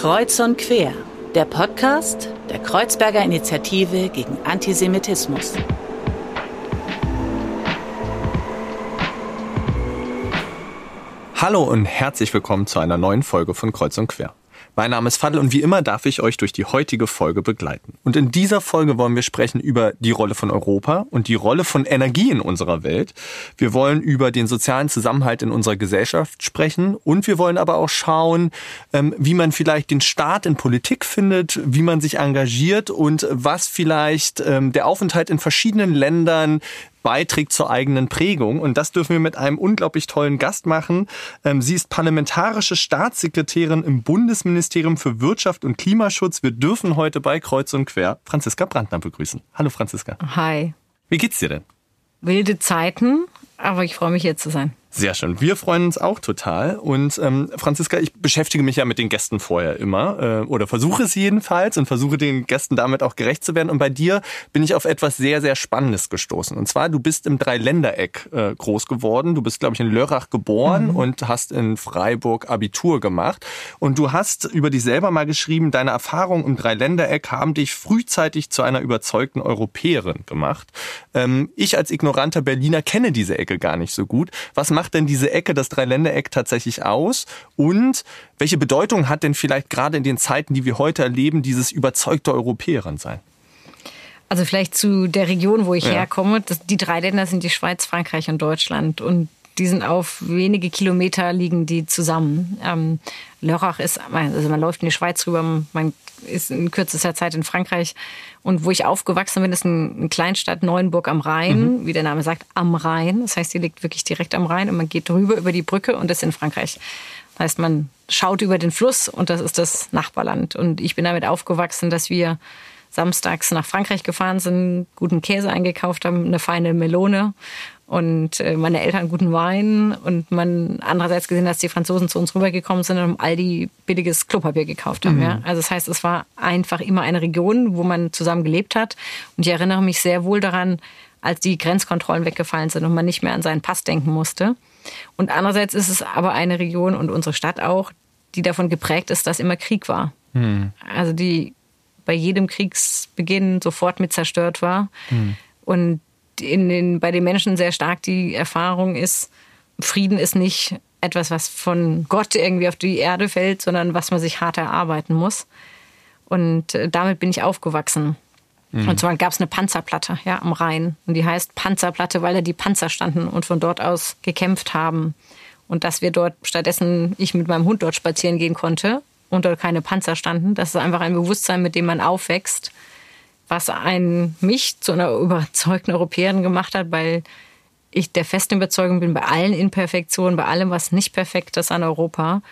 Kreuz und Quer, der Podcast der Kreuzberger Initiative gegen Antisemitismus. Hallo und herzlich willkommen zu einer neuen Folge von Kreuz und Quer. Mein Name ist Fadl und wie immer darf ich euch durch die heutige Folge begleiten. Und in dieser Folge wollen wir sprechen über die Rolle von Europa und die Rolle von Energie in unserer Welt. Wir wollen über den sozialen Zusammenhalt in unserer Gesellschaft sprechen und wir wollen aber auch schauen, ähm, wie man vielleicht den Staat in Politik findet, wie man sich engagiert und was vielleicht ähm, der Aufenthalt in verschiedenen Ländern beiträgt zur eigenen Prägung. Und das dürfen wir mit einem unglaublich tollen Gast machen. Ähm, sie ist parlamentarische Staatssekretärin im Bundesministerium für Wirtschaft und Klimaschutz. Wir dürfen heute bei Kreuz und Quer Franziska Brandner begrüßen. Hallo Franziska. Hi. Wie geht's dir denn? Wilde Zeiten, aber ich freue mich hier zu sein. Sehr schön. Wir freuen uns auch total. Und ähm, Franziska, ich beschäftige mich ja mit den Gästen vorher immer äh, oder versuche es jedenfalls und versuche den Gästen damit auch gerecht zu werden. Und bei dir bin ich auf etwas sehr, sehr Spannendes gestoßen. Und zwar, du bist im Dreiländereck äh, groß geworden. Du bist, glaube ich, in Lörrach geboren mhm. und hast in Freiburg Abitur gemacht. Und du hast über dich selber mal geschrieben, deine Erfahrungen im Dreiländereck haben dich frühzeitig zu einer überzeugten Europäerin gemacht. Ähm, ich als ignoranter Berliner kenne diese Ecke gar nicht so gut. Was macht denn diese Ecke, das Dreiländereck tatsächlich aus? Und welche Bedeutung hat denn vielleicht gerade in den Zeiten, die wir heute erleben, dieses überzeugte Europäerin sein? Also vielleicht zu der Region, wo ich ja. herkomme. Das, die drei Länder sind die Schweiz, Frankreich und Deutschland. Und die sind auf wenige Kilometer liegen die zusammen. Ähm, Lörrach ist, also man läuft in die Schweiz rüber, man ist in kürzester Zeit in Frankreich. Und wo ich aufgewachsen bin, ist eine Kleinstadt Neuenburg am Rhein, mhm. wie der Name sagt, am Rhein. Das heißt, die liegt wirklich direkt am Rhein und man geht drüber über die Brücke und ist in Frankreich. Das heißt, man schaut über den Fluss und das ist das Nachbarland. Und ich bin damit aufgewachsen, dass wir samstags nach Frankreich gefahren sind, guten Käse eingekauft haben, eine feine Melone und äh, meine Eltern guten Wein und man andererseits gesehen, dass die Franzosen zu uns rübergekommen sind und all die billiges Klopapier gekauft haben. Mhm. Ja? Also das heißt, es war einfach immer eine Region, wo man zusammen gelebt hat. Und ich erinnere mich sehr wohl daran, als die Grenzkontrollen weggefallen sind und man nicht mehr an seinen Pass denken musste. Und andererseits ist es aber eine Region und unsere Stadt auch, die davon geprägt ist, dass immer Krieg war. Mhm. Also die bei jedem Kriegsbeginn sofort mit zerstört war. Mhm. Und in den, bei den Menschen sehr stark die Erfahrung ist, Frieden ist nicht etwas, was von Gott irgendwie auf die Erde fällt, sondern was man sich hart erarbeiten muss. Und äh, damit bin ich aufgewachsen. Mhm. Und zwar gab es eine Panzerplatte ja, am Rhein. Und die heißt Panzerplatte, weil da die Panzer standen und von dort aus gekämpft haben. Und dass wir dort stattdessen, ich mit meinem Hund dort spazieren gehen konnte und dort keine Panzer standen. Das ist einfach ein Bewusstsein, mit dem man aufwächst was ein, mich zu einer überzeugten Europäerin gemacht hat, weil ich der festen Überzeugung bin, bei allen Imperfektionen, bei allem, was nicht perfekt ist an Europa,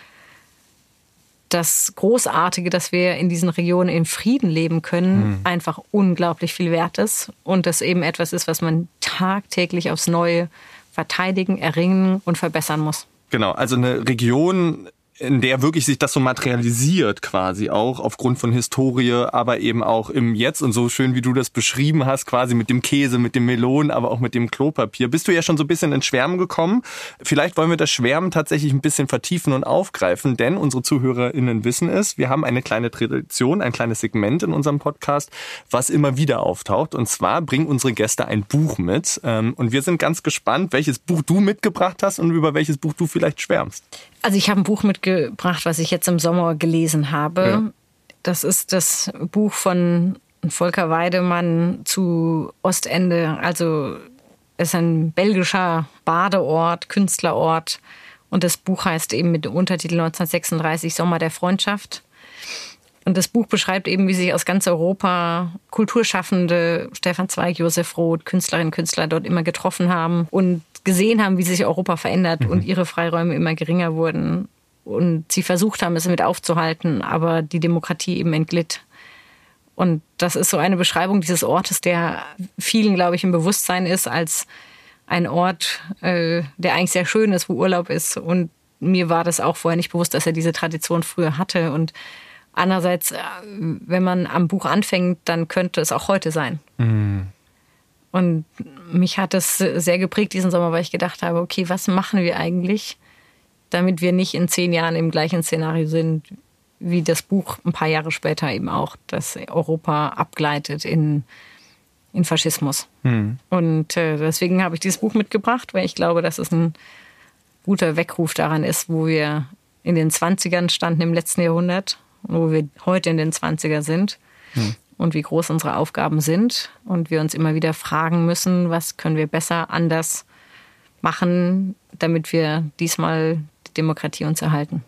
das Großartige, dass wir in diesen Regionen in Frieden leben können, mhm. einfach unglaublich viel wert ist. Und das eben etwas ist, was man tagtäglich aufs Neue verteidigen, erringen und verbessern muss. Genau, also eine Region in der wirklich sich das so materialisiert quasi auch aufgrund von Historie, aber eben auch im Jetzt und so schön wie du das beschrieben hast, quasi mit dem Käse, mit dem Melonen, aber auch mit dem Klopapier. Bist du ja schon so ein bisschen ins Schwärmen gekommen. Vielleicht wollen wir das Schwärmen tatsächlich ein bisschen vertiefen und aufgreifen, denn unsere ZuhörerInnen wissen es, wir haben eine kleine Tradition, ein kleines Segment in unserem Podcast, was immer wieder auftaucht. Und zwar bringen unsere Gäste ein Buch mit. Ähm, und wir sind ganz gespannt, welches Buch du mitgebracht hast und über welches Buch du vielleicht schwärmst. Also ich habe ein Buch mitgebracht, was ich jetzt im Sommer gelesen habe. Ja. Das ist das Buch von Volker Weidemann zu Ostende. Also es ist ein belgischer Badeort, Künstlerort. Und das Buch heißt eben mit dem Untertitel 1936 Sommer der Freundschaft. Und das Buch beschreibt eben, wie sich aus ganz Europa Kulturschaffende, Stefan Zweig, Josef Roth, Künstlerinnen und Künstler dort immer getroffen haben und gesehen haben, wie sich Europa verändert mhm. und ihre Freiräume immer geringer wurden. Und sie versucht haben, es mit aufzuhalten, aber die Demokratie eben entglitt. Und das ist so eine Beschreibung dieses Ortes, der vielen, glaube ich, im Bewusstsein ist als ein Ort, äh, der eigentlich sehr schön ist, wo Urlaub ist. Und mir war das auch vorher nicht bewusst, dass er diese Tradition früher hatte. Und andererseits, äh, wenn man am Buch anfängt, dann könnte es auch heute sein. Mhm. Und mich hat das sehr geprägt diesen Sommer, weil ich gedacht habe, okay, was machen wir eigentlich, damit wir nicht in zehn Jahren im gleichen Szenario sind wie das Buch ein paar Jahre später eben auch, dass Europa abgleitet in, in Faschismus. Mhm. Und äh, deswegen habe ich dieses Buch mitgebracht, weil ich glaube, dass es ein guter Weckruf daran ist, wo wir in den 20ern standen im letzten Jahrhundert und wo wir heute in den 20er sind. Mhm. Und wie groß unsere Aufgaben sind. Und wir uns immer wieder fragen müssen, was können wir besser, anders machen, damit wir diesmal die Demokratie uns erhalten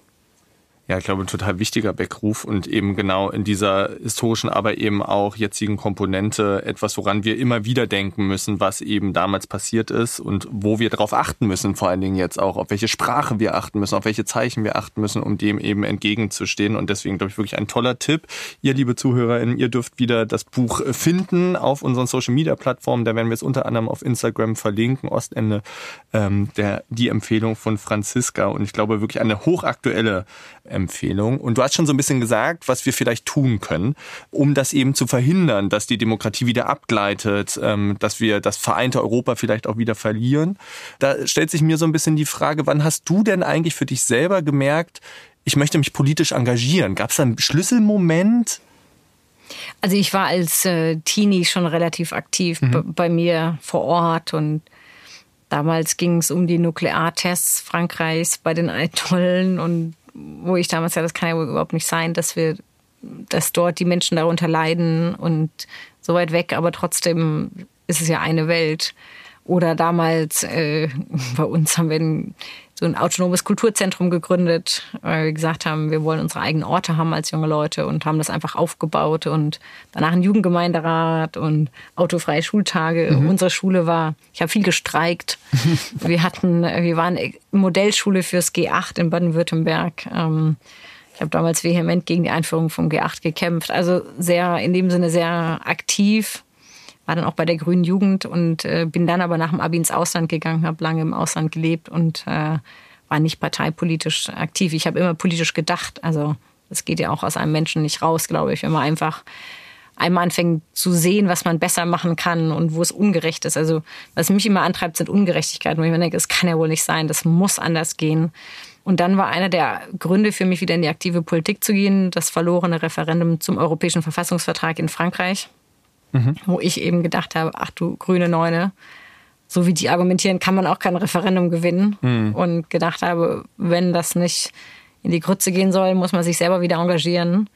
ja, ich glaube, ein total wichtiger Weckruf und eben genau in dieser historischen, aber eben auch jetzigen Komponente etwas, woran wir immer wieder denken müssen, was eben damals passiert ist und wo wir darauf achten müssen, vor allen Dingen jetzt auch, auf welche Sprache wir achten müssen, auf welche Zeichen wir achten müssen, um dem eben entgegenzustehen. Und deswegen, glaube ich, wirklich ein toller Tipp. Ihr, liebe ZuhörerInnen, ihr dürft wieder das Buch finden auf unseren Social Media Plattformen. Da werden wir es unter anderem auf Instagram verlinken. Ostende, ähm, der, die Empfehlung von Franziska. Und ich glaube, wirklich eine hochaktuelle Empfehlung. Und du hast schon so ein bisschen gesagt, was wir vielleicht tun können, um das eben zu verhindern, dass die Demokratie wieder abgleitet, ähm, dass wir das vereinte Europa vielleicht auch wieder verlieren. Da stellt sich mir so ein bisschen die Frage, wann hast du denn eigentlich für dich selber gemerkt, ich möchte mich politisch engagieren? Gab es da einen Schlüsselmoment? Also ich war als äh, Teenie schon relativ aktiv mhm. bei mir vor Ort und damals ging es um die Nukleartests Frankreichs bei den Ayatollen und wo ich damals ja, das kann ja überhaupt nicht sein, dass wir, dass dort die Menschen darunter leiden und so weit weg, aber trotzdem ist es ja eine Welt. Oder damals äh, bei uns haben wir ein, so ein autonomes Kulturzentrum gegründet, weil wir gesagt haben, wir wollen unsere eigenen Orte haben als junge Leute und haben das einfach aufgebaut und danach ein Jugendgemeinderat und autofreie Schultage. Mhm. Unsere Schule war, ich habe viel gestreikt. wir hatten, wir waren Modellschule fürs G8 in Baden-Württemberg. Ähm, ich habe damals vehement gegen die Einführung vom G8 gekämpft. Also sehr, in dem Sinne sehr aktiv war dann auch bei der Grünen Jugend und äh, bin dann aber nach dem Abi ins Ausland gegangen, habe lange im Ausland gelebt und äh, war nicht parteipolitisch aktiv. Ich habe immer politisch gedacht. Also das geht ja auch aus einem Menschen nicht raus, glaube ich, wenn man einfach einmal anfängt zu sehen, was man besser machen kann und wo es ungerecht ist. Also was mich immer antreibt, sind Ungerechtigkeiten, wo ich mir denke, es kann ja wohl nicht sein, das muss anders gehen. Und dann war einer der Gründe für mich wieder in die aktive Politik zu gehen, das verlorene Referendum zum Europäischen Verfassungsvertrag in Frankreich mhm. wo ich eben gedacht habe, ach du grüne Neune, so wie die argumentieren, kann man auch kein Referendum gewinnen. Mhm. Und gedacht habe, wenn das nicht in die Grütze gehen soll, muss man sich selber wieder engagieren.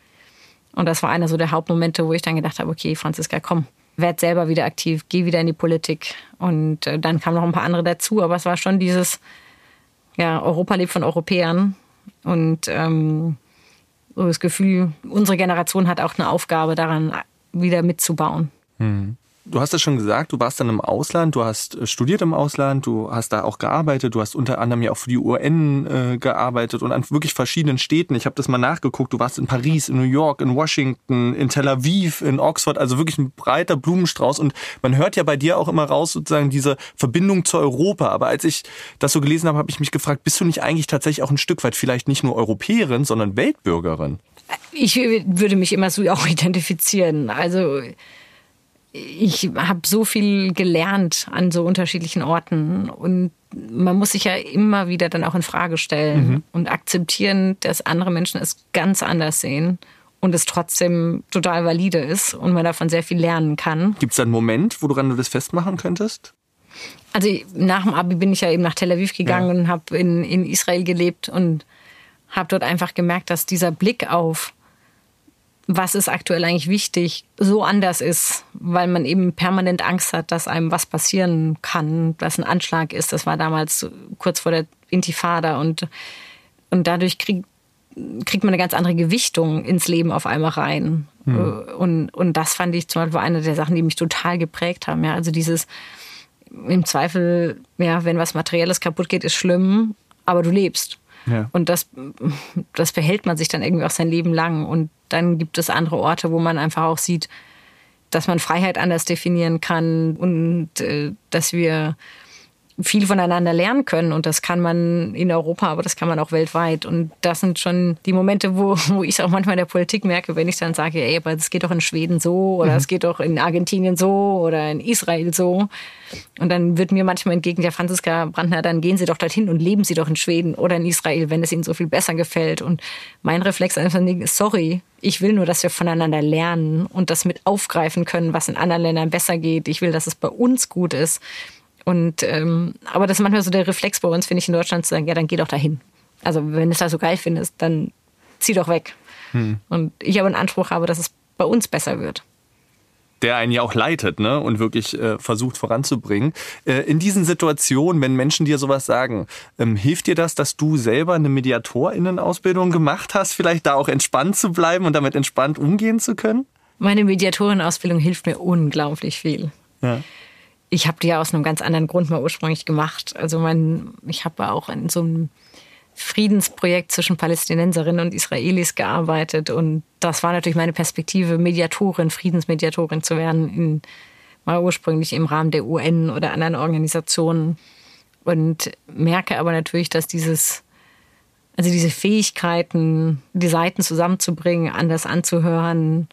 Und das war einer so der Hauptmomente, wo ich dann gedacht habe, okay, Franziska, komm, werd selber wieder aktiv, geh wieder in die Politik. Und äh, dann kamen noch ein paar andere dazu, aber es war schon dieses, ja, Europa lebt von Europäern. Und ähm, so das Gefühl, unsere Generation hat auch eine Aufgabe daran, wieder mitzubauen. Mhm. Du hast es schon gesagt, du warst dann im Ausland, du hast äh, studiert im Ausland, du hast da auch gearbeitet, du hast unter anderem ja auch für die UN äh, gearbeitet und an wirklich verschiedenen Städten. Ich habe das mal nachgeguckt, du warst in Paris, in New York, in Washington, in Tel Aviv, in Oxford, also wirklich ein breiter Blumenstrauß. Und man hört ja bei dir auch immer raus sozusagen diese Verbindung zu Europa. Aber als ich das so gelesen habe, habe ich mich gefragt, bist du nicht eigentlich tatsächlich auch ein Stück weit vielleicht nicht nur Europäerin, sondern Weltbürgerin? Ich würde mich immer so auch identifizieren. Also ich habe so viel gelernt an so unterschiedlichen Orten und man muss sich ja immer wieder dann auch in Frage stellen mhm. und akzeptieren, dass andere Menschen es ganz anders sehen und es trotzdem total valide ist und man davon sehr viel lernen kann. Gibt es da einen Moment, woran du das festmachen könntest? Also nach dem Abi bin ich ja eben nach Tel Aviv gegangen ja. und habe in, in Israel gelebt und habe dort einfach gemerkt, dass dieser Blick auf was ist aktuell eigentlich wichtig, so anders ist, weil man eben permanent Angst hat, dass einem was passieren kann, dass ein Anschlag ist. Das war damals kurz vor der Intifada und, und dadurch kriegt kriegt man eine ganz andere Gewichtung ins Leben auf einmal rein. Hm. Und, und das fand ich zum Beispiel eine der Sachen, die mich total geprägt haben. Ja, also dieses im Zweifel, ja, wenn was Materielles kaputt geht, ist schlimm, aber du lebst. Ja. Und das, das behält man sich dann irgendwie auch sein Leben lang. Und dann gibt es andere Orte, wo man einfach auch sieht, dass man Freiheit anders definieren kann und äh, dass wir viel voneinander lernen können. Und das kann man in Europa, aber das kann man auch weltweit. Und das sind schon die Momente, wo, wo ich auch manchmal in der Politik merke, wenn ich dann sage, ey, aber es geht doch in Schweden so oder mhm. es geht doch in Argentinien so oder in Israel so. Und dann wird mir manchmal entgegen der Franziska Brandner, dann gehen Sie doch dorthin und leben Sie doch in Schweden oder in Israel, wenn es Ihnen so viel besser gefällt. Und mein Reflex einfach ist, sorry, ich will nur, dass wir voneinander lernen und das mit aufgreifen können, was in anderen Ländern besser geht. Ich will, dass es bei uns gut ist. Und ähm, aber das ist manchmal so der Reflex bei uns, finde ich, in Deutschland zu sagen, ja, dann geh doch dahin. Also wenn du es da so geil findest, dann zieh doch weg. Hm. Und ich aber einen Anspruch habe, dass es bei uns besser wird der einen ja auch leitet ne? und wirklich äh, versucht voranzubringen. Äh, in diesen Situationen, wenn Menschen dir sowas sagen, ähm, hilft dir das, dass du selber eine Mediatorinnenausbildung gemacht hast, vielleicht da auch entspannt zu bleiben und damit entspannt umgehen zu können? Meine Mediatorinnenausbildung hilft mir unglaublich viel. Ja ich habe die ja aus einem ganz anderen Grund mal ursprünglich gemacht. Also mein, ich habe auch in so einem Friedensprojekt zwischen Palästinenserinnen und Israelis gearbeitet und das war natürlich meine Perspektive, Mediatorin, Friedensmediatorin zu werden, in, mal ursprünglich im Rahmen der UN oder anderen Organisationen und merke aber natürlich, dass dieses also diese Fähigkeiten, die Seiten zusammenzubringen, anders anzuhören,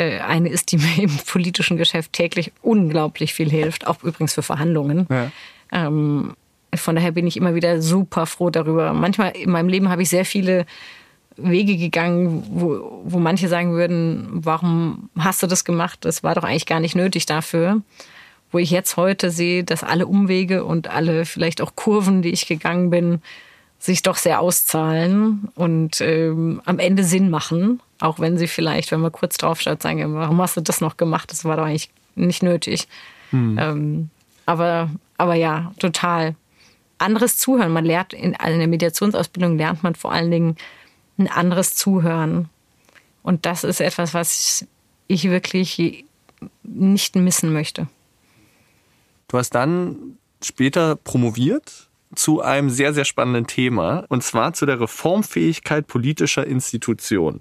eine ist, die mir im politischen Geschäft täglich unglaublich viel hilft, auch übrigens für Verhandlungen. Ja. Ähm, von daher bin ich immer wieder super froh darüber. Manchmal in meinem Leben habe ich sehr viele Wege gegangen, wo, wo manche sagen würden, warum hast du das gemacht? Das war doch eigentlich gar nicht nötig dafür. Wo ich jetzt heute sehe, dass alle Umwege und alle vielleicht auch Kurven, die ich gegangen bin, sich doch sehr auszahlen und ähm, am Ende Sinn machen. Auch wenn sie vielleicht, wenn man kurz drauf schaut, sagen, warum hast du das noch gemacht? Das war doch eigentlich nicht nötig. Hm. Ähm, aber, aber ja, total. Anderes Zuhören. Man lernt in, also in der Mediationsausbildung lernt man vor allen Dingen ein anderes Zuhören. Und das ist etwas, was ich wirklich nicht missen möchte. Du hast dann später promoviert zu einem sehr, sehr spannenden Thema, und zwar zu der Reformfähigkeit politischer Institutionen.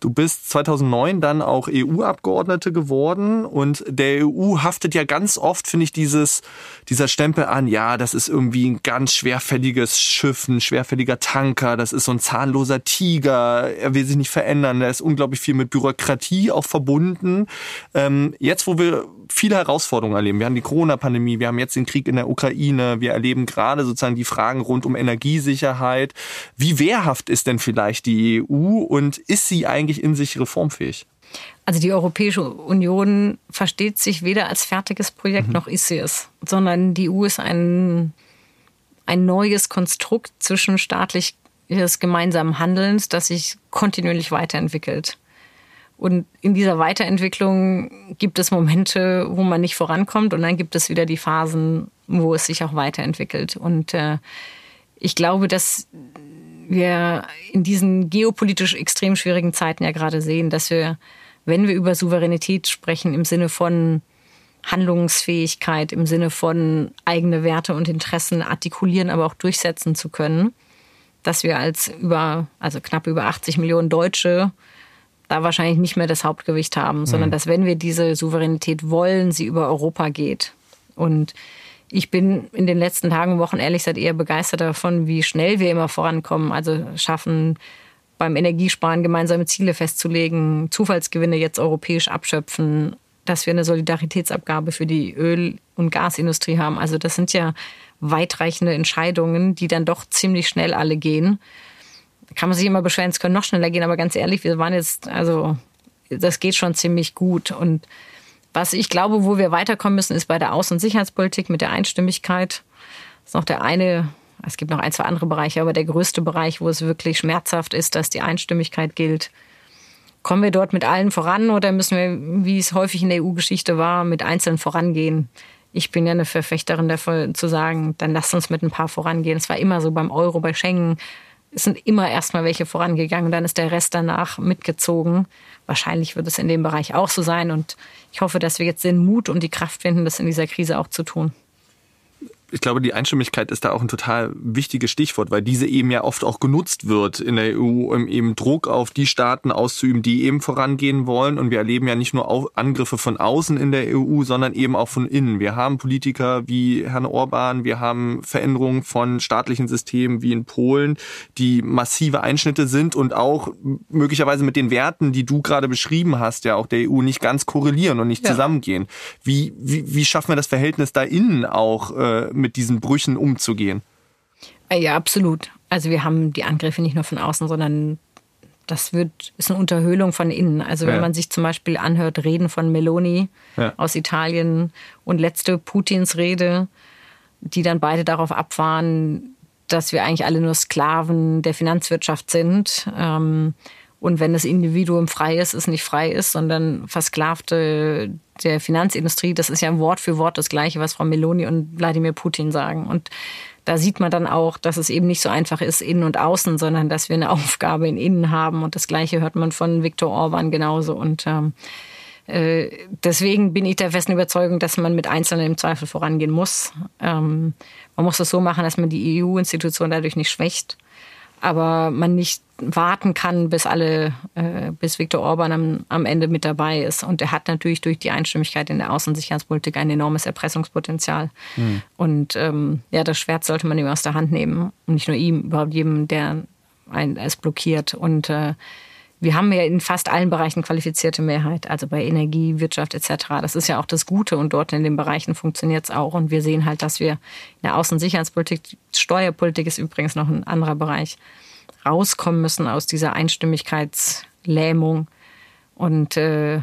Du bist 2009 dann auch EU-Abgeordnete geworden und der EU haftet ja ganz oft, finde ich, dieses, dieser Stempel an, ja, das ist irgendwie ein ganz schwerfälliges Schiff, ein schwerfälliger Tanker, das ist so ein zahnloser Tiger, er will sich nicht verändern, da ist unglaublich viel mit Bürokratie auch verbunden. Ähm, jetzt, wo wir viele Herausforderungen erleben, wir haben die Corona-Pandemie, wir haben jetzt den Krieg in der Ukraine, wir erleben gerade sozusagen die Fragen rund um Energiesicherheit. Wie wehrhaft ist denn vielleicht die EU und ist sie eigentlich in sich reformfähig? Also die Europäische Union versteht sich weder als fertiges Projekt mhm. noch ist sie es, sondern die EU ist ein, ein neues Konstrukt zwischenstaatliches gemeinsamen Handelns, das sich kontinuierlich weiterentwickelt. Und in dieser Weiterentwicklung gibt es Momente, wo man nicht vorankommt und dann gibt es wieder die Phasen, wo es sich auch weiterentwickelt. Und äh, ich glaube, dass wir in diesen geopolitisch extrem schwierigen Zeiten ja gerade sehen, dass wir, wenn wir über Souveränität sprechen, im Sinne von Handlungsfähigkeit, im Sinne von eigene Werte und Interessen artikulieren, aber auch durchsetzen zu können, dass wir als über, also knapp über 80 Millionen Deutsche da wahrscheinlich nicht mehr das Hauptgewicht haben, sondern mhm. dass wenn wir diese Souveränität wollen, sie über Europa geht. Und ich bin in den letzten Tagen und Wochen ehrlich gesagt eher begeistert davon, wie schnell wir immer vorankommen. Also schaffen beim Energiesparen gemeinsame Ziele festzulegen, Zufallsgewinne jetzt europäisch abschöpfen, dass wir eine Solidaritätsabgabe für die Öl- und Gasindustrie haben. Also das sind ja weitreichende Entscheidungen, die dann doch ziemlich schnell alle gehen. Kann man sich immer beschweren, es können noch schneller gehen, aber ganz ehrlich, wir waren jetzt, also das geht schon ziemlich gut. Und was ich glaube, wo wir weiterkommen müssen, ist bei der Außen- und Sicherheitspolitik mit der Einstimmigkeit. Das ist noch der eine, es gibt noch ein, zwei andere Bereiche, aber der größte Bereich, wo es wirklich schmerzhaft ist, dass die Einstimmigkeit gilt. Kommen wir dort mit allen voran oder müssen wir, wie es häufig in der EU-Geschichte war, mit Einzelnen vorangehen? Ich bin ja eine Verfechterin davon zu sagen, dann lasst uns mit ein paar vorangehen. Es war immer so beim Euro, bei Schengen. Es sind immer erstmal welche vorangegangen dann ist der Rest danach mitgezogen. Wahrscheinlich wird es in dem Bereich auch so sein und ich hoffe, dass wir jetzt den Mut und die Kraft finden, das in dieser Krise auch zu tun. Ich glaube, die Einstimmigkeit ist da auch ein total wichtiges Stichwort, weil diese eben ja oft auch genutzt wird in der EU, um eben Druck auf die Staaten auszuüben, die eben vorangehen wollen. Und wir erleben ja nicht nur Angriffe von außen in der EU, sondern eben auch von innen. Wir haben Politiker wie Herrn Orban, wir haben Veränderungen von staatlichen Systemen wie in Polen, die massive Einschnitte sind und auch möglicherweise mit den Werten, die du gerade beschrieben hast, ja auch der EU nicht ganz korrelieren und nicht ja. zusammengehen. Wie, wie, wie schaffen wir das Verhältnis da innen auch äh, mit diesen Brüchen umzugehen? Äh, ja, absolut. Also wir haben die Angriffe nicht nur von außen, sondern das wird, ist eine Unterhöhlung von innen. Also wenn ja. man sich zum Beispiel anhört, Reden von Meloni ja. aus Italien und letzte Putins Rede, die dann beide darauf abfahren, dass wir eigentlich alle nur Sklaven der Finanzwirtschaft sind. Ähm, und wenn das Individuum frei ist, es nicht frei ist, sondern Versklavte der Finanzindustrie, das ist ja Wort für Wort das Gleiche, was Frau Meloni und Wladimir Putin sagen. Und da sieht man dann auch, dass es eben nicht so einfach ist, innen und außen, sondern dass wir eine Aufgabe in innen haben. Und das Gleiche hört man von Viktor Orban genauso. Und ähm, äh, deswegen bin ich der festen Überzeugung, dass man mit Einzelnen im Zweifel vorangehen muss. Ähm, man muss das so machen, dass man die EU-Institution dadurch nicht schwächt, aber man nicht warten kann, bis alle, äh, bis Viktor Orban am, am Ende mit dabei ist. Und er hat natürlich durch die Einstimmigkeit in der Außen- und Sicherheitspolitik ein enormes Erpressungspotenzial. Mhm. Und ähm, ja, das Schwert sollte man ihm aus der Hand nehmen. Und nicht nur ihm, überhaupt jedem, der ein, es blockiert. Und äh, wir haben ja in fast allen Bereichen qualifizierte Mehrheit, also bei Energie, Wirtschaft etc. Das ist ja auch das Gute und dort in den Bereichen funktioniert es auch. Und wir sehen halt, dass wir in der Außen- und Sicherheitspolitik, Steuerpolitik ist übrigens noch ein anderer Bereich, rauskommen müssen aus dieser Einstimmigkeitslähmung. Und äh,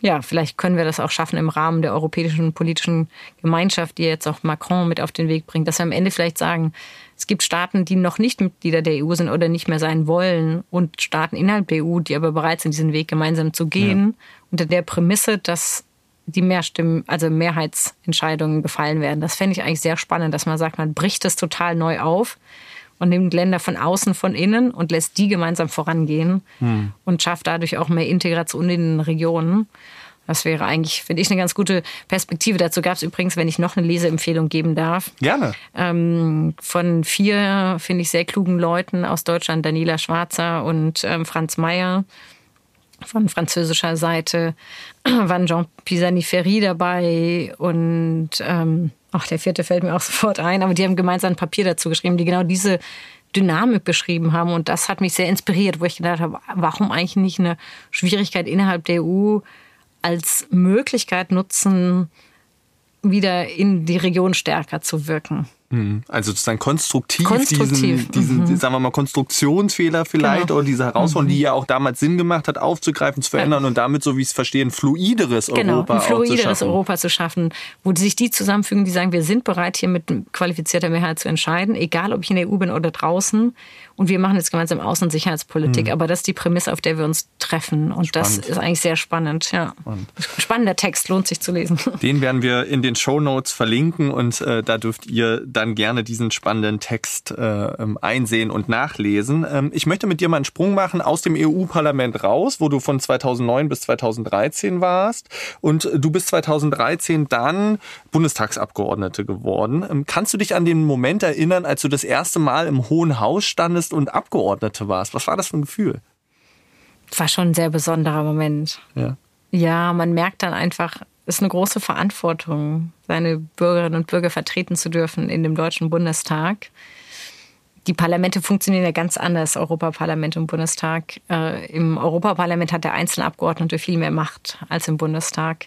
ja, vielleicht können wir das auch schaffen im Rahmen der europäischen politischen Gemeinschaft, die jetzt auch Macron mit auf den Weg bringt, dass wir am Ende vielleicht sagen, es gibt Staaten, die noch nicht Mitglieder der EU sind oder nicht mehr sein wollen und Staaten innerhalb der EU, die aber bereit sind, diesen Weg gemeinsam zu gehen, ja. unter der Prämisse, dass die Mehrstimmen, also Mehrheitsentscheidungen gefallen werden. Das fände ich eigentlich sehr spannend, dass man sagt, man bricht das total neu auf und nimmt Länder von außen, von innen und lässt die gemeinsam vorangehen hm. und schafft dadurch auch mehr Integration in den Regionen. Das wäre eigentlich, finde ich, eine ganz gute Perspektive. Dazu gab es übrigens, wenn ich noch eine Leseempfehlung geben darf. Gerne. Ähm, von vier, finde ich, sehr klugen Leuten aus Deutschland, Daniela Schwarzer und ähm, Franz Mayer von französischer Seite, waren Jean Pisani-Ferry dabei und ähm, ach, der vierte fällt mir auch sofort ein, aber die haben gemeinsam ein Papier dazu geschrieben, die genau diese Dynamik beschrieben haben. Und das hat mich sehr inspiriert, wo ich gedacht habe, warum eigentlich nicht eine Schwierigkeit innerhalb der EU als Möglichkeit nutzen, wieder in die Region stärker zu wirken. Mhm. Also sozusagen konstruktiv, konstruktiv. diesen, diesen mhm. sagen wir mal, Konstruktionsfehler vielleicht genau. oder diese Herausforderung, mhm. die ja auch damals Sinn gemacht hat, aufzugreifen, zu verändern ja. und damit, so wie ich es verstehe, ein fluideres genau, Europa ein fluideres zu Europa zu schaffen, wo sich die zusammenfügen, die sagen, wir sind bereit, hier mit qualifizierter Mehrheit zu entscheiden, egal ob ich in der EU bin oder draußen. Und wir machen jetzt gemeinsam Außen- und Sicherheitspolitik. Mhm. Aber das ist die Prämisse, auf der wir uns treffen. Und spannend. das ist eigentlich sehr spannend. Ja. Spannend. Spannender Text, lohnt sich zu lesen. Den werden wir in den Show Notes verlinken und äh, da dürft ihr dann gerne diesen spannenden Text äh, ähm, einsehen und nachlesen. Ähm, ich möchte mit dir mal einen Sprung machen aus dem EU-Parlament raus, wo du von 2009 bis 2013 warst. Und du bist 2013 dann Bundestagsabgeordnete geworden. Ähm, kannst du dich an den Moment erinnern, als du das erste Mal im Hohen Haus standest und Abgeordnete warst. Was war das für ein Gefühl? War schon ein sehr besonderer Moment. Ja. Ja, man merkt dann einfach, es ist eine große Verantwortung, seine Bürgerinnen und Bürger vertreten zu dürfen in dem Deutschen Bundestag. Die Parlamente funktionieren ja ganz anders, Europaparlament und Bundestag. Äh, Im Europaparlament hat der einzelne Abgeordnete viel mehr Macht als im Bundestag.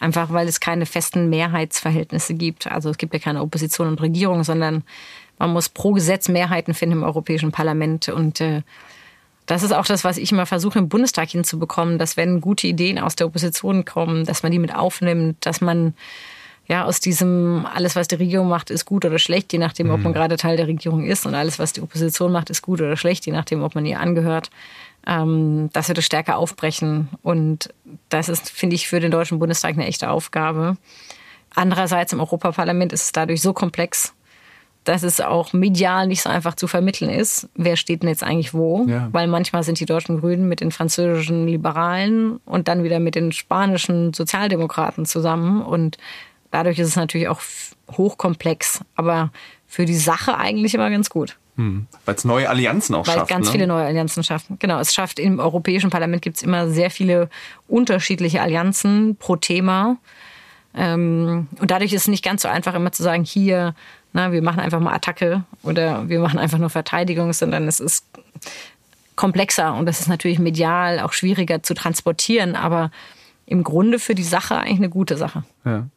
Einfach weil es keine festen Mehrheitsverhältnisse gibt. Also es gibt ja keine Opposition und Regierung, sondern man muss pro Gesetz Mehrheiten finden im Europäischen Parlament. Und äh, das ist auch das, was ich immer versuche, im Bundestag hinzubekommen, dass wenn gute Ideen aus der Opposition kommen, dass man die mit aufnimmt, dass man ja aus diesem alles, was die Regierung macht, ist gut oder schlecht, je nachdem, ob man mhm. gerade Teil der Regierung ist, und alles, was die Opposition macht, ist gut oder schlecht, je nachdem, ob man ihr angehört, ähm, dass wir das stärker aufbrechen. Und das ist, finde ich, für den Deutschen Bundestag eine echte Aufgabe. Andererseits im Europaparlament ist es dadurch so komplex, dass es auch medial nicht so einfach zu vermitteln ist, wer steht denn jetzt eigentlich wo. Ja. Weil manchmal sind die deutschen Grünen mit den französischen Liberalen und dann wieder mit den spanischen Sozialdemokraten zusammen. Und dadurch ist es natürlich auch hochkomplex, aber für die Sache eigentlich immer ganz gut. Hm. Weil es neue Allianzen auch Weil schafft. ganz ne? viele neue Allianzen schafft. Genau, es schafft im Europäischen Parlament gibt es immer sehr viele unterschiedliche Allianzen pro Thema. Ähm, und dadurch ist es nicht ganz so einfach, immer zu sagen, hier, na, wir machen einfach mal Attacke oder wir machen einfach nur Verteidigung, sondern es ist komplexer und das ist natürlich medial auch schwieriger zu transportieren, aber im Grunde für die Sache eigentlich eine gute Sache. Ja.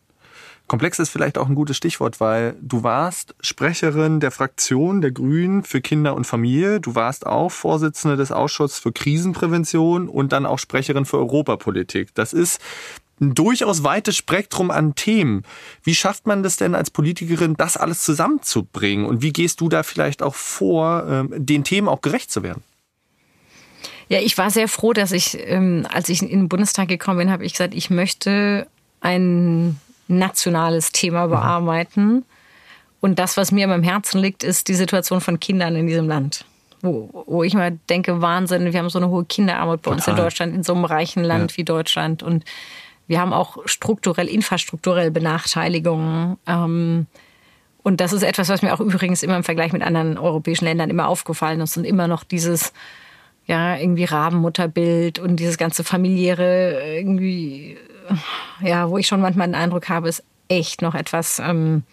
Komplex ist vielleicht auch ein gutes Stichwort, weil du warst Sprecherin der Fraktion der Grünen für Kinder und Familie. Du warst auch Vorsitzende des Ausschusses für Krisenprävention und dann auch Sprecherin für Europapolitik. Das ist ein durchaus weites Spektrum an Themen. Wie schafft man das denn als Politikerin, das alles zusammenzubringen? Und wie gehst du da vielleicht auch vor, ähm, den Themen auch gerecht zu werden? Ja, ich war sehr froh, dass ich, ähm, als ich in den Bundestag gekommen bin, habe ich gesagt, ich möchte ein nationales Thema bearbeiten. Und das, was mir am Herzen liegt, ist die Situation von Kindern in diesem Land. Wo, wo ich mal denke, Wahnsinn, wir haben so eine hohe Kinderarmut bei uns in Deutschland, in so einem reichen Land ja. wie Deutschland. Und wir haben auch strukturell, infrastrukturell Benachteiligungen. Ähm, und das ist etwas, was mir auch übrigens immer im Vergleich mit anderen europäischen Ländern immer aufgefallen ist und immer noch dieses, ja, irgendwie Rabenmutterbild und dieses ganze familiäre irgendwie, ja, wo ich schon manchmal den Eindruck habe, ist echt noch etwas ähm,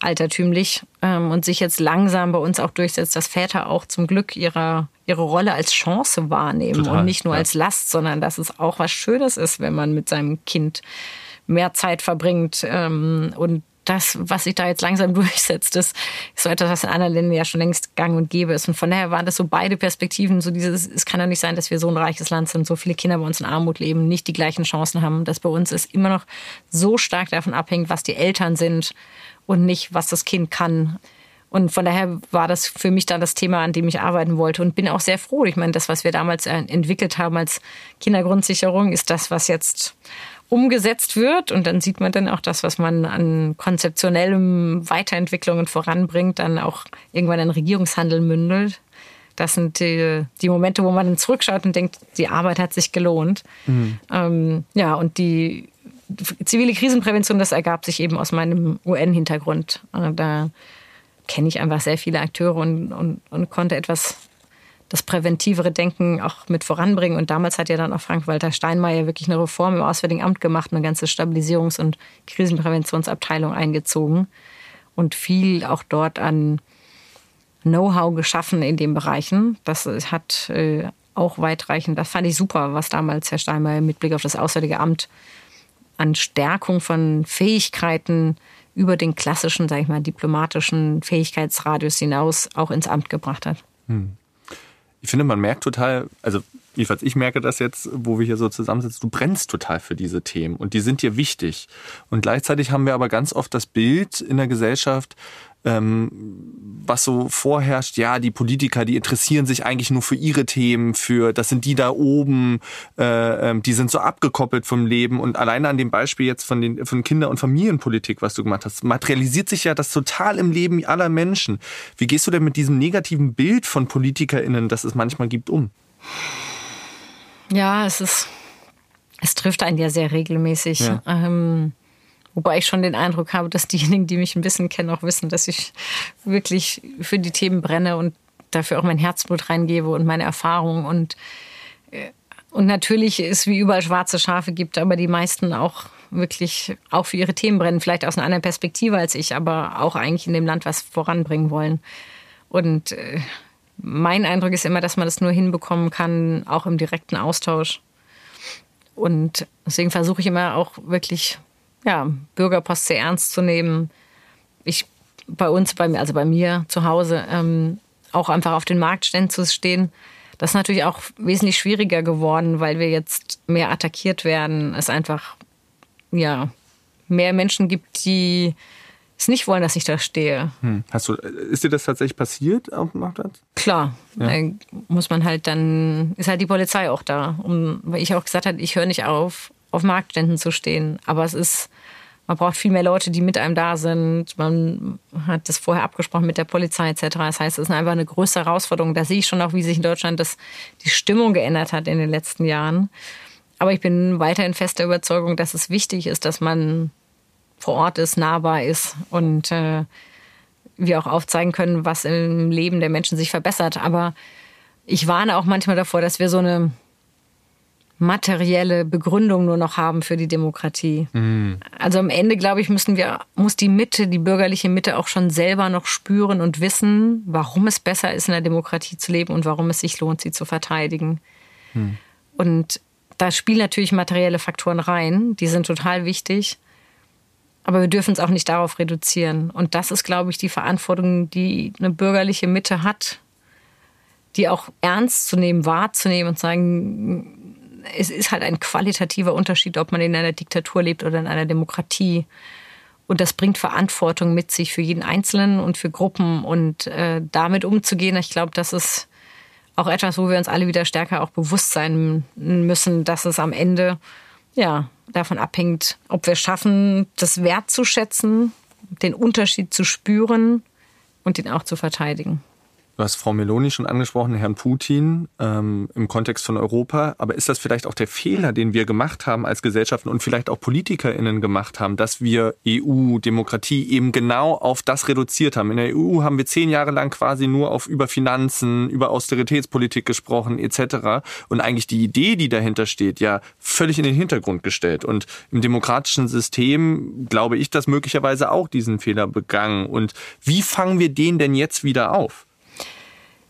altertümlich ähm, und sich jetzt langsam bei uns auch durchsetzt, dass Väter auch zum Glück ihre, ihre Rolle als Chance wahrnehmen Total, und nicht nur ja. als Last, sondern dass es auch was Schönes ist, wenn man mit seinem Kind mehr Zeit verbringt ähm, und das, was sich da jetzt langsam durchsetzt, ist, so etwas, was in anderen Ländern ja schon längst gang und gäbe ist. Und von daher waren das so beide Perspektiven, so dieses, es kann doch nicht sein, dass wir so ein reiches Land sind, so viele Kinder bei uns in Armut leben, nicht die gleichen Chancen haben, dass bei uns es immer noch so stark davon abhängt, was die Eltern sind und nicht, was das Kind kann. Und von daher war das für mich dann das Thema, an dem ich arbeiten wollte und bin auch sehr froh. Ich meine, das, was wir damals entwickelt haben als Kindergrundsicherung, ist das, was jetzt umgesetzt wird. Und dann sieht man dann auch das, was man an konzeptionellem Weiterentwicklungen voranbringt, dann auch irgendwann in Regierungshandel mündelt. Das sind die, die Momente, wo man dann zurückschaut und denkt, die Arbeit hat sich gelohnt. Mhm. Ähm, ja, und die zivile Krisenprävention, das ergab sich eben aus meinem UN-Hintergrund. Äh, da kenne ich einfach sehr viele Akteure und, und, und konnte etwas das präventivere Denken auch mit voranbringen. Und damals hat ja dann auch Frank-Walter Steinmeier wirklich eine Reform im Auswärtigen Amt gemacht, eine ganze Stabilisierungs- und Krisenpräventionsabteilung eingezogen und viel auch dort an Know-how geschaffen in den Bereichen. Das hat äh, auch weitreichend, das fand ich super, was damals Herr Steinmeier mit Blick auf das Auswärtige Amt an Stärkung von Fähigkeiten über den klassischen, sage ich mal, diplomatischen Fähigkeitsradius hinaus auch ins Amt gebracht hat. Hm ich finde, man merkt total, also jedenfalls ich merke das jetzt, wo wir hier so zusammensitzen, du brennst total für diese Themen und die sind dir wichtig. Und gleichzeitig haben wir aber ganz oft das Bild in der Gesellschaft, ähm, was so vorherrscht, ja, die Politiker, die interessieren sich eigentlich nur für ihre Themen, für das sind die da oben, äh, ähm, die sind so abgekoppelt vom Leben und alleine an dem Beispiel jetzt von den von Kinder- und Familienpolitik, was du gemacht hast, materialisiert sich ja das total im Leben aller Menschen. Wie gehst du denn mit diesem negativen Bild von PolitikerInnen, das es manchmal gibt, um? Ja, es ist, es trifft einen ja sehr regelmäßig. Ja. Ähm, Wobei ich schon den Eindruck habe, dass diejenigen, die mich ein bisschen kennen, auch wissen, dass ich wirklich für die Themen brenne und dafür auch mein Herzblut reingebe und meine Erfahrung. Und, äh, und natürlich ist wie überall schwarze Schafe gibt, aber die meisten auch wirklich auch für ihre Themen brennen, vielleicht aus einer anderen Perspektive als ich, aber auch eigentlich in dem Land was voranbringen wollen. Und äh, mein Eindruck ist immer, dass man das nur hinbekommen kann, auch im direkten Austausch. Und deswegen versuche ich immer auch wirklich ja, Bürgerpost sehr ernst zu nehmen. Ich bei uns, bei mir, also bei mir zu Hause, ähm, auch einfach auf den Marktständen zu stehen. Das ist natürlich auch wesentlich schwieriger geworden, weil wir jetzt mehr attackiert werden. Es einfach ja mehr Menschen gibt, die es nicht wollen, dass ich da stehe. Hm. Hast du, ist dir das tatsächlich passiert auf dem Marktplatz? Klar, ja. äh, muss man halt dann, ist halt die Polizei auch da. Um, weil ich auch gesagt habe, ich höre nicht auf, auf Marktständen zu stehen. Aber es ist, man braucht viel mehr Leute, die mit einem da sind. Man hat das vorher abgesprochen mit der Polizei etc. Das heißt, es ist einfach eine größere Herausforderung. Da sehe ich schon auch, wie sich in Deutschland das, die Stimmung geändert hat in den letzten Jahren. Aber ich bin weiterhin fester Überzeugung, dass es wichtig ist, dass man vor Ort ist, nahbar ist und äh, wir auch aufzeigen können, was im Leben der Menschen sich verbessert. Aber ich warne auch manchmal davor, dass wir so eine materielle Begründung nur noch haben für die Demokratie. Mhm. Also am Ende, glaube ich, müssen wir, muss die Mitte, die bürgerliche Mitte auch schon selber noch spüren und wissen, warum es besser ist, in der Demokratie zu leben und warum es sich lohnt, sie zu verteidigen. Mhm. Und da spielen natürlich materielle Faktoren rein, die sind total wichtig. Aber wir dürfen es auch nicht darauf reduzieren. Und das ist, glaube ich, die Verantwortung, die eine bürgerliche Mitte hat, die auch ernst zu nehmen, wahrzunehmen und sagen, es ist halt ein qualitativer Unterschied, ob man in einer Diktatur lebt oder in einer Demokratie. Und das bringt Verantwortung mit sich für jeden Einzelnen und für Gruppen. Und äh, damit umzugehen, ich glaube, das ist auch etwas, wo wir uns alle wieder stärker auch bewusst sein müssen, dass es am Ende ja davon abhängt, ob wir schaffen, das wertzuschätzen, den Unterschied zu spüren und ihn auch zu verteidigen. Du hast Frau Meloni schon angesprochen, Herrn Putin ähm, im Kontext von Europa. Aber ist das vielleicht auch der Fehler, den wir gemacht haben als Gesellschaften und vielleicht auch PolitikerInnen gemacht haben, dass wir EU, Demokratie eben genau auf das reduziert haben? In der EU haben wir zehn Jahre lang quasi nur auf über Finanzen, über Austeritätspolitik gesprochen etc. Und eigentlich die Idee, die dahinter steht, ja völlig in den Hintergrund gestellt. Und im demokratischen System glaube ich, dass möglicherweise auch diesen Fehler begangen. Und wie fangen wir den denn jetzt wieder auf?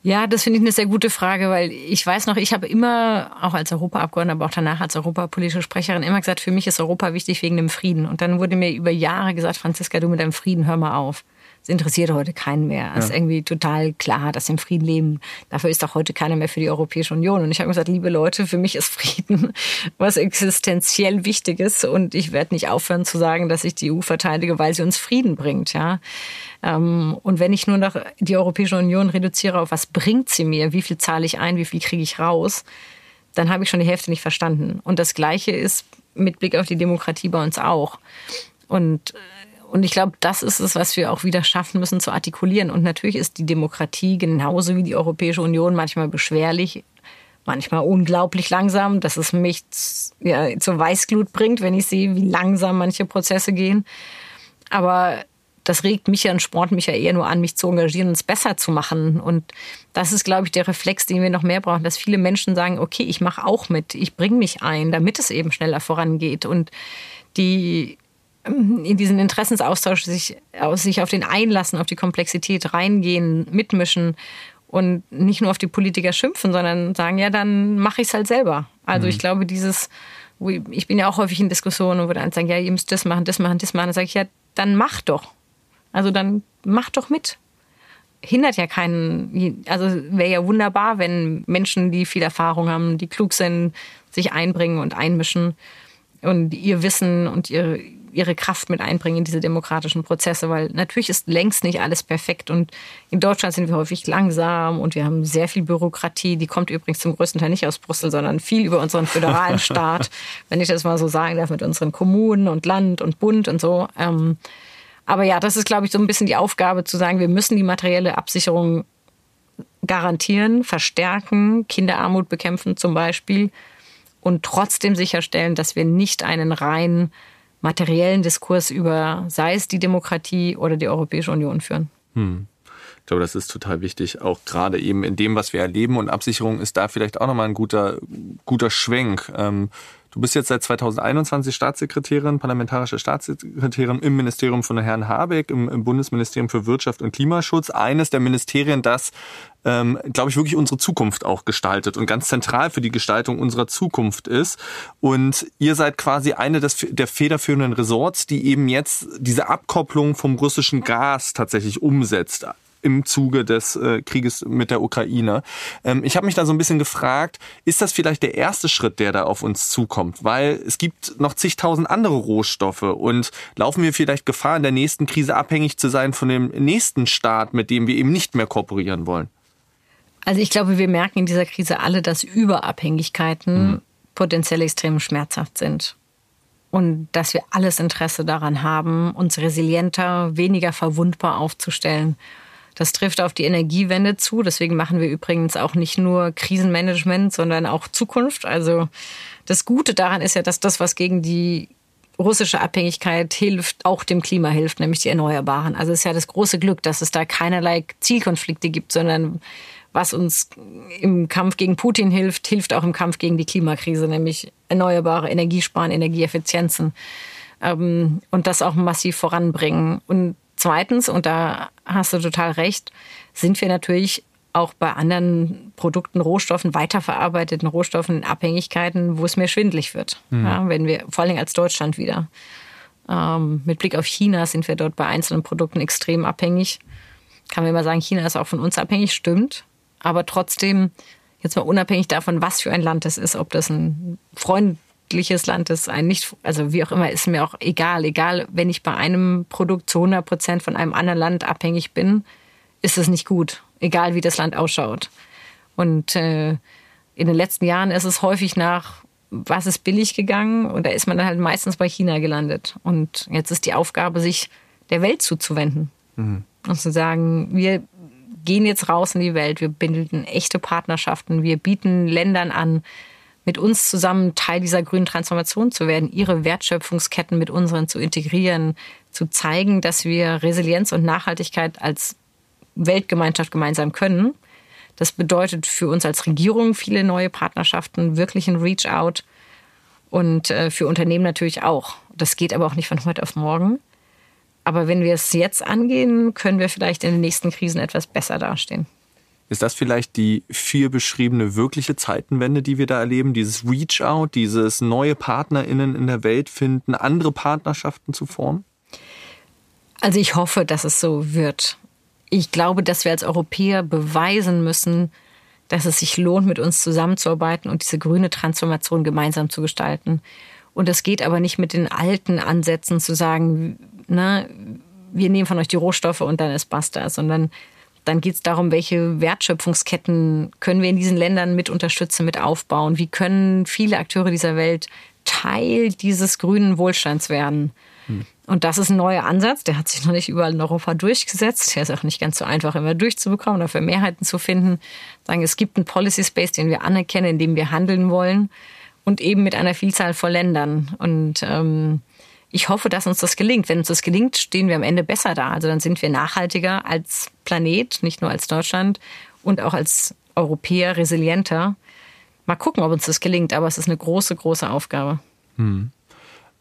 Ja, das finde ich eine sehr gute Frage, weil ich weiß noch, ich habe immer, auch als Europaabgeordnete, aber auch danach als europapolitische Sprecherin, immer gesagt, für mich ist Europa wichtig wegen dem Frieden. Und dann wurde mir über Jahre gesagt, Franziska, du mit deinem Frieden, hör mal auf. Es interessiert heute keinen mehr. Es ja. ist irgendwie total klar, dass im Frieden leben. Dafür ist auch heute keiner mehr für die Europäische Union. Und ich habe gesagt, liebe Leute, für mich ist Frieden was existenziell Wichtiges. Und ich werde nicht aufhören zu sagen, dass ich die EU verteidige, weil sie uns Frieden bringt. Ja. Ähm, und wenn ich nur noch die Europäische Union reduziere auf was bringt sie mir, wie viel zahle ich ein, wie viel kriege ich raus, dann habe ich schon die Hälfte nicht verstanden. Und das Gleiche ist mit Blick auf die Demokratie bei uns auch. Und und ich glaube, das ist es, was wir auch wieder schaffen müssen zu artikulieren. Und natürlich ist die Demokratie genauso wie die Europäische Union manchmal beschwerlich, manchmal unglaublich langsam, dass es mich ja, zur Weißglut bringt, wenn ich sehe, wie langsam manche Prozesse gehen. Aber das regt mich ja und spornt mich ja eher nur an, mich zu engagieren und es besser zu machen. Und das ist, glaube ich, der Reflex, den wir noch mehr brauchen, dass viele Menschen sagen, okay, ich mache auch mit, ich bringe mich ein, damit es eben schneller vorangeht. Und die in diesen Interessensaustausch sich, sich auf den einlassen, auf die Komplexität reingehen, mitmischen und nicht nur auf die Politiker schimpfen, sondern sagen, ja, dann mache ich es halt selber. Also mhm. ich glaube, dieses, ich bin ja auch häufig in Diskussionen, wo dann sagen, ja, ihr müsst das machen, das machen, das machen. Dann sage ich, ja, dann mach doch. Also dann mach doch mit. Hindert ja keinen, also wäre ja wunderbar, wenn Menschen, die viel Erfahrung haben, die klug sind, sich einbringen und einmischen und ihr Wissen und ihre, ihre Kraft mit einbringen in diese demokratischen Prozesse, weil natürlich ist längst nicht alles perfekt und in Deutschland sind wir häufig langsam und wir haben sehr viel Bürokratie, die kommt übrigens zum größten Teil nicht aus Brüssel, sondern viel über unseren föderalen Staat, wenn ich das mal so sagen darf, mit unseren Kommunen und Land und Bund und so. Ähm, aber ja, das ist, glaube ich, so ein bisschen die Aufgabe zu sagen, wir müssen die materielle Absicherung garantieren, verstärken, Kinderarmut bekämpfen zum Beispiel und trotzdem sicherstellen, dass wir nicht einen rein materiellen Diskurs über, sei es die Demokratie oder die Europäische Union führen. Hm. Ich glaube, das ist total wichtig, auch gerade eben in dem, was wir erleben. Und Absicherung ist da vielleicht auch nochmal ein guter, guter Schwenk. Ähm, du bist jetzt seit 2021 Staatssekretärin, parlamentarische Staatssekretärin im Ministerium von Herrn Habeck, im, im Bundesministerium für Wirtschaft und Klimaschutz. Eines der Ministerien, das ähm, glaube ich, wirklich unsere Zukunft auch gestaltet und ganz zentral für die Gestaltung unserer Zukunft ist. Und ihr seid quasi eine des, der federführenden Resorts, die eben jetzt diese Abkopplung vom russischen Gas tatsächlich umsetzt im Zuge des äh, Krieges mit der Ukraine. Ähm, ich habe mich da so ein bisschen gefragt, ist das vielleicht der erste Schritt, der da auf uns zukommt? Weil es gibt noch zigtausend andere Rohstoffe und laufen wir vielleicht Gefahr, in der nächsten Krise abhängig zu sein von dem nächsten Staat, mit dem wir eben nicht mehr kooperieren wollen? Also ich glaube, wir merken in dieser Krise alle, dass Überabhängigkeiten mhm. potenziell extrem schmerzhaft sind. Und dass wir alles Interesse daran haben, uns resilienter, weniger verwundbar aufzustellen. Das trifft auf die Energiewende zu. Deswegen machen wir übrigens auch nicht nur Krisenmanagement, sondern auch Zukunft. Also das Gute daran ist ja, dass das, was gegen die russische Abhängigkeit hilft, auch dem Klima hilft, nämlich die Erneuerbaren. Also es ist ja das große Glück, dass es da keinerlei Zielkonflikte gibt, sondern was uns im Kampf gegen Putin hilft, hilft auch im Kampf gegen die Klimakrise, nämlich erneuerbare Energiesparen, Energieeffizienzen ähm, und das auch massiv voranbringen. Und zweitens, und da hast du total recht, sind wir natürlich auch bei anderen Produkten, Rohstoffen, weiterverarbeiteten Rohstoffen in Abhängigkeiten, wo es mehr schwindlig wird. Mhm. Ja, wenn wir, vor allem als Deutschland wieder. Ähm, mit Blick auf China sind wir dort bei einzelnen Produkten extrem abhängig. Kann man immer sagen, China ist auch von uns abhängig, stimmt. Aber trotzdem, jetzt mal unabhängig davon, was für ein Land es ist, ob das ein freundliches Land ist, ein nicht, also wie auch immer, ist mir auch egal. Egal, wenn ich bei einem Produkt zu 100 Prozent von einem anderen Land abhängig bin, ist es nicht gut. Egal, wie das Land ausschaut. Und äh, in den letzten Jahren ist es häufig nach, was ist billig gegangen? Und da ist man dann halt meistens bei China gelandet. Und jetzt ist die Aufgabe, sich der Welt zuzuwenden. Mhm. Und zu sagen, wir gehen jetzt raus in die Welt, wir bilden echte Partnerschaften, wir bieten Ländern an, mit uns zusammen Teil dieser grünen Transformation zu werden, ihre Wertschöpfungsketten mit unseren zu integrieren, zu zeigen, dass wir Resilienz und Nachhaltigkeit als Weltgemeinschaft gemeinsam können. Das bedeutet für uns als Regierung viele neue Partnerschaften, wirklich ein Reach-out und äh, für Unternehmen natürlich auch. Das geht aber auch nicht von heute auf morgen. Aber wenn wir es jetzt angehen, können wir vielleicht in den nächsten Krisen etwas besser dastehen. Ist das vielleicht die viel beschriebene wirkliche Zeitenwende, die wir da erleben? Dieses Reach-out, dieses neue PartnerInnen in der Welt finden, andere Partnerschaften zu formen? Also ich hoffe, dass es so wird. Ich glaube, dass wir als Europäer beweisen müssen, dass es sich lohnt, mit uns zusammenzuarbeiten und diese grüne Transformation gemeinsam zu gestalten. Und das geht aber nicht mit den alten Ansätzen zu sagen, ne, wir nehmen von euch die Rohstoffe und dann ist basta, sondern dann geht es darum, welche Wertschöpfungsketten können wir in diesen Ländern mit unterstützen, mit aufbauen. Wie können viele Akteure dieser Welt Teil dieses grünen Wohlstands werden? Hm. Und das ist ein neuer Ansatz, der hat sich noch nicht überall in Europa durchgesetzt. Der ist auch nicht ganz so einfach immer durchzubekommen, dafür Mehrheiten zu finden. Sagen, es gibt einen Policy Space, den wir anerkennen, in dem wir handeln wollen und eben mit einer Vielzahl von Ländern. Und ähm, ich hoffe, dass uns das gelingt. Wenn uns das gelingt, stehen wir am Ende besser da. Also dann sind wir nachhaltiger als Planet, nicht nur als Deutschland und auch als Europäer resilienter. Mal gucken, ob uns das gelingt, aber es ist eine große, große Aufgabe. Hm.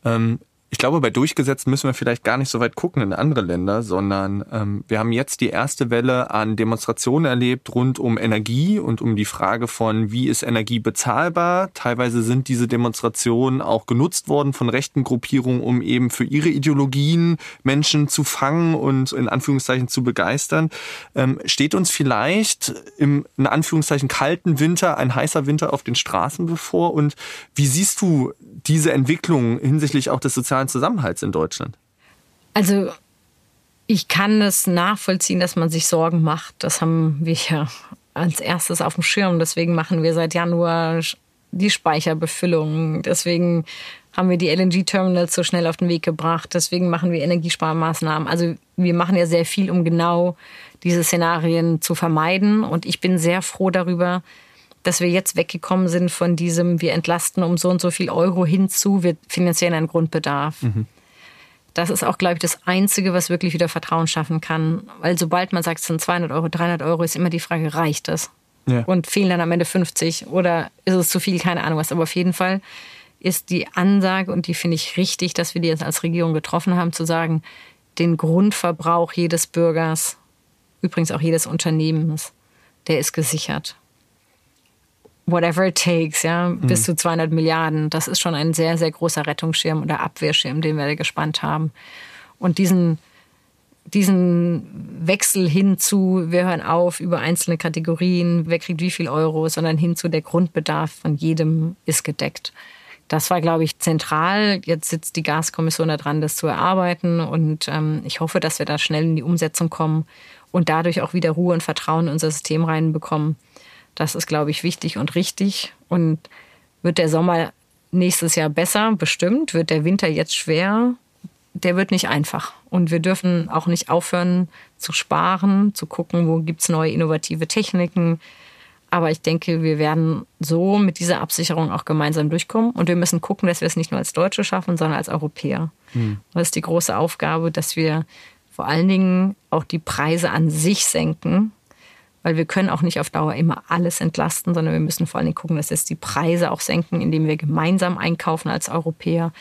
Ähm, ich glaube, bei durchgesetzt müssen wir vielleicht gar nicht so weit gucken in andere Länder, sondern ähm, wir haben jetzt die erste Welle an Demonstrationen erlebt rund um Energie und um die Frage von, wie ist Energie bezahlbar. Teilweise sind diese Demonstrationen auch genutzt worden von rechten Gruppierungen, um eben für ihre Ideologien Menschen zu fangen und in Anführungszeichen zu begeistern. Ähm, steht uns vielleicht im in Anführungszeichen kalten Winter ein heißer Winter auf den Straßen bevor? Und wie siehst du diese Entwicklung hinsichtlich auch des sozialen Zusammenhalts in Deutschland? Also ich kann es nachvollziehen, dass man sich Sorgen macht. Das haben wir ja als erstes auf dem Schirm. Deswegen machen wir seit Januar die Speicherbefüllung. Deswegen haben wir die LNG-Terminals so schnell auf den Weg gebracht. Deswegen machen wir Energiesparmaßnahmen. Also wir machen ja sehr viel, um genau diese Szenarien zu vermeiden. Und ich bin sehr froh darüber, dass wir jetzt weggekommen sind von diesem, wir entlasten um so und so viel Euro hinzu, wir finanzieren einen Grundbedarf. Mhm. Das ist auch, glaube ich, das Einzige, was wirklich wieder Vertrauen schaffen kann. Weil sobald man sagt, es sind 200 Euro, 300 Euro, ist immer die Frage, reicht das? Ja. Und fehlen dann am Ende 50 oder ist es zu viel? Keine Ahnung was. Aber auf jeden Fall ist die Ansage, und die finde ich richtig, dass wir die jetzt als Regierung getroffen haben, zu sagen, den Grundverbrauch jedes Bürgers, übrigens auch jedes Unternehmens, der ist gesichert whatever it takes, ja, mhm. bis zu 200 Milliarden. Das ist schon ein sehr, sehr großer Rettungsschirm oder Abwehrschirm, den wir gespannt haben. Und diesen, diesen Wechsel hin zu, wir hören auf über einzelne Kategorien, wer kriegt wie viel Euro, sondern hin zu der Grundbedarf von jedem ist gedeckt. Das war, glaube ich, zentral. Jetzt sitzt die Gaskommission da dran, das zu erarbeiten. Und ähm, ich hoffe, dass wir da schnell in die Umsetzung kommen und dadurch auch wieder Ruhe und Vertrauen in unser System reinbekommen. Das ist, glaube ich, wichtig und richtig. Und wird der Sommer nächstes Jahr besser? Bestimmt. Wird der Winter jetzt schwer? Der wird nicht einfach. Und wir dürfen auch nicht aufhören zu sparen, zu gucken, wo gibt es neue innovative Techniken. Aber ich denke, wir werden so mit dieser Absicherung auch gemeinsam durchkommen. Und wir müssen gucken, dass wir es nicht nur als Deutsche schaffen, sondern als Europäer. Hm. Das ist die große Aufgabe, dass wir vor allen Dingen auch die Preise an sich senken. Weil wir können auch nicht auf Dauer immer alles entlasten, sondern wir müssen vor allen Dingen gucken, dass wir die Preise auch senken, indem wir gemeinsam einkaufen als Europäer,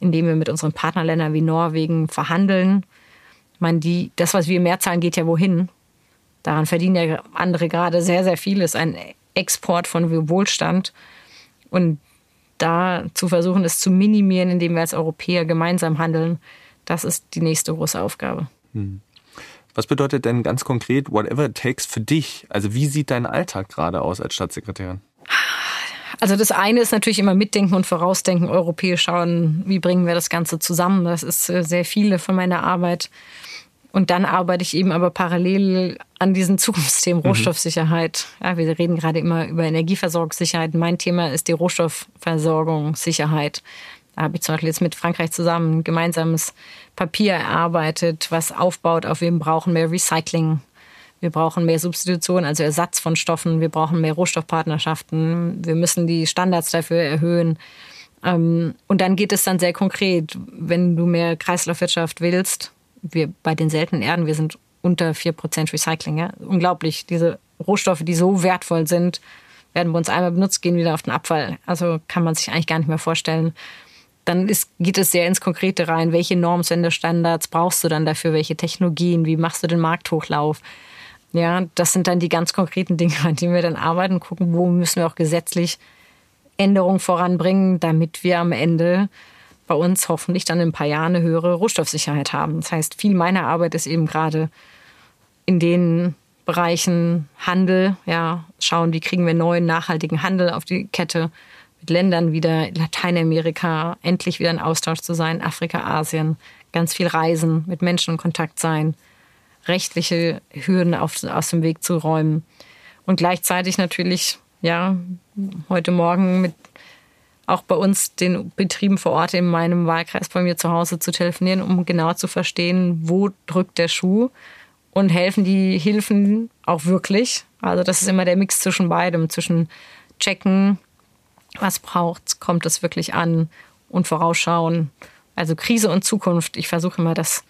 indem wir mit unseren Partnerländern wie Norwegen verhandeln. Ich meine, die, das, was wir mehr zahlen, geht ja wohin? Daran verdienen ja andere gerade sehr, sehr viel. Es ist ein Export von Wohlstand. Und da zu versuchen, es zu minimieren, indem wir als Europäer gemeinsam handeln, das ist die nächste große Aufgabe. Hm. Was bedeutet denn ganz konkret whatever it takes für dich? Also wie sieht dein Alltag gerade aus als Staatssekretärin? Also das eine ist natürlich immer mitdenken und vorausdenken, europäisch schauen, wie bringen wir das Ganze zusammen. Das ist äh, sehr viele von meiner Arbeit. Und dann arbeite ich eben aber parallel an diesen Zukunftsthemen mhm. Rohstoffsicherheit. Ja, wir reden gerade immer über Energieversorgungssicherheit. Mein Thema ist die Rohstoffversorgungssicherheit. Da habe ich zum Beispiel jetzt mit Frankreich zusammen ein gemeinsames Papier erarbeitet, was aufbaut auf, wir brauchen mehr Recycling. Wir brauchen mehr Substitution, also Ersatz von Stoffen. Wir brauchen mehr Rohstoffpartnerschaften. Wir müssen die Standards dafür erhöhen. Ähm, und dann geht es dann sehr konkret, wenn du mehr Kreislaufwirtschaft willst, wir bei den seltenen Erden, wir sind unter 4% Recycling. Ja? Unglaublich, diese Rohstoffe, die so wertvoll sind, werden bei uns einmal benutzt, gehen wieder auf den Abfall. Also kann man sich eigentlich gar nicht mehr vorstellen. Dann ist, geht es sehr ins Konkrete rein. Welche Normsenderstandards brauchst du dann dafür? Welche Technologien? Wie machst du den Markthochlauf? Ja, das sind dann die ganz konkreten Dinge, an denen wir dann arbeiten und gucken, wo müssen wir auch gesetzlich Änderungen voranbringen, damit wir am Ende bei uns hoffentlich dann in ein paar Jahren eine höhere Rohstoffsicherheit haben. Das heißt, viel meiner Arbeit ist eben gerade in den Bereichen Handel, ja, schauen, wie kriegen wir neuen nachhaltigen Handel auf die Kette mit Ländern wieder Lateinamerika, endlich wieder in Austausch zu sein, Afrika, Asien, ganz viel reisen, mit Menschen in Kontakt sein, rechtliche Hürden auf, aus dem Weg zu räumen und gleichzeitig natürlich, ja, heute Morgen mit auch bei uns den Betrieben vor Ort in meinem Wahlkreis bei mir zu Hause zu telefonieren, um genauer zu verstehen, wo drückt der Schuh und helfen die Hilfen auch wirklich. Also das ist immer der Mix zwischen beidem, zwischen checken, was braucht, kommt es wirklich an und vorausschauen. Also Krise und Zukunft. Ich versuche immer das,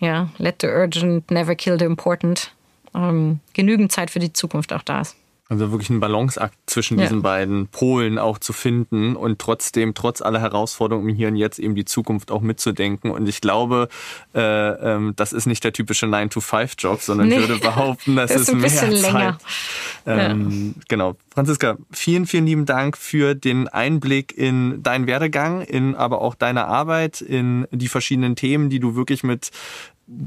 ja, let the urgent never kill the important. Ähm, genügend Zeit für die Zukunft auch da ist. Also wirklich ein Balanceakt zwischen ja. diesen beiden Polen auch zu finden und trotzdem, trotz aller Herausforderungen hier und jetzt eben die Zukunft auch mitzudenken. Und ich glaube, äh, ähm, das ist nicht der typische 9-to-5-Job, sondern nee. ich würde behaupten, das, das ist, ist mehr Zeit. Länger. Ähm, ja. Genau. Franziska, vielen, vielen lieben Dank für den Einblick in deinen Werdegang, in aber auch deine Arbeit, in die verschiedenen Themen, die du wirklich mit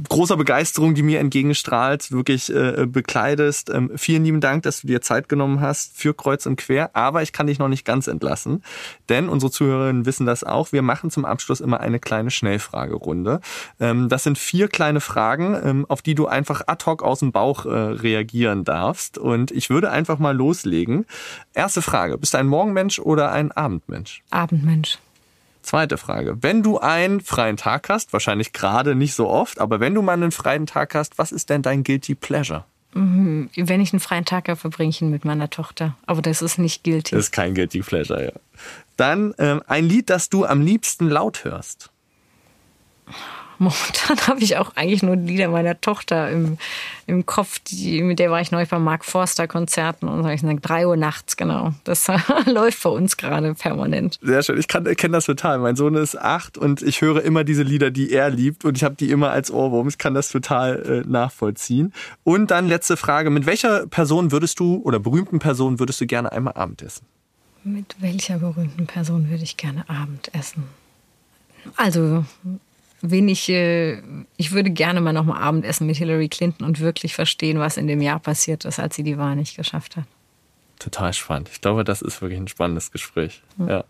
großer Begeisterung, die mir entgegenstrahlt, wirklich äh, bekleidest. Ähm, vielen lieben Dank, dass du dir Zeit genommen hast für Kreuz und Quer. Aber ich kann dich noch nicht ganz entlassen, denn unsere Zuhörerinnen wissen das auch. Wir machen zum Abschluss immer eine kleine Schnellfragerunde. Ähm, das sind vier kleine Fragen, ähm, auf die du einfach ad hoc aus dem Bauch äh, reagieren darfst. Und ich würde einfach mal loslegen. Erste Frage. Bist du ein Morgenmensch oder ein Abendmensch? Abendmensch. Zweite Frage. Wenn du einen freien Tag hast, wahrscheinlich gerade nicht so oft, aber wenn du mal einen freien Tag hast, was ist denn dein Guilty Pleasure? Mhm. Wenn ich einen freien Tag habe, verbringe ich ihn mit meiner Tochter. Aber das ist nicht guilty. Das ist kein Guilty Pleasure, ja. Dann ähm, ein Lied, das du am liebsten laut hörst. Momentan habe ich auch eigentlich nur Lieder meiner Tochter im, im Kopf. Die, mit der war ich neulich bei Mark Forster Konzerten und ich gesagt, drei Uhr nachts, genau. Das läuft bei uns gerade permanent. Sehr schön. Ich kenne das total. Mein Sohn ist acht und ich höre immer diese Lieder, die er liebt und ich habe die immer als Ohrwurm. Ich kann das total äh, nachvollziehen. Und dann letzte Frage. Mit welcher Person würdest du oder berühmten Person würdest du gerne einmal Abendessen? Mit welcher berühmten Person würde ich gerne Abendessen? Also wen ich, äh, ich würde gerne mal nochmal Abendessen mit Hillary Clinton und wirklich verstehen, was in dem Jahr passiert ist, als sie die Wahl nicht geschafft hat. Total spannend. Ich glaube, das ist wirklich ein spannendes Gespräch. Mhm. Ja.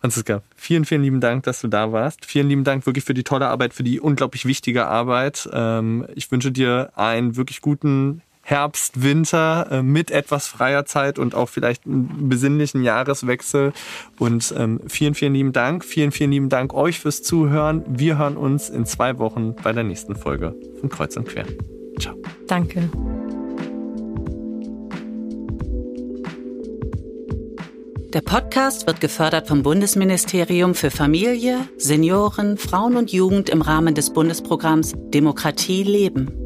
Franziska, vielen, vielen lieben Dank, dass du da warst. Vielen lieben Dank wirklich für die tolle Arbeit, für die unglaublich wichtige Arbeit. Ähm, ich wünsche dir einen wirklich guten Herbst, Winter äh, mit etwas freier Zeit und auch vielleicht einen besinnlichen Jahreswechsel. Und ähm, vielen, vielen lieben Dank. Vielen, vielen lieben Dank euch fürs Zuhören. Wir hören uns in zwei Wochen bei der nächsten Folge von Kreuz und Quer. Ciao. Danke. Der Podcast wird gefördert vom Bundesministerium für Familie, Senioren, Frauen und Jugend im Rahmen des Bundesprogramms Demokratie leben.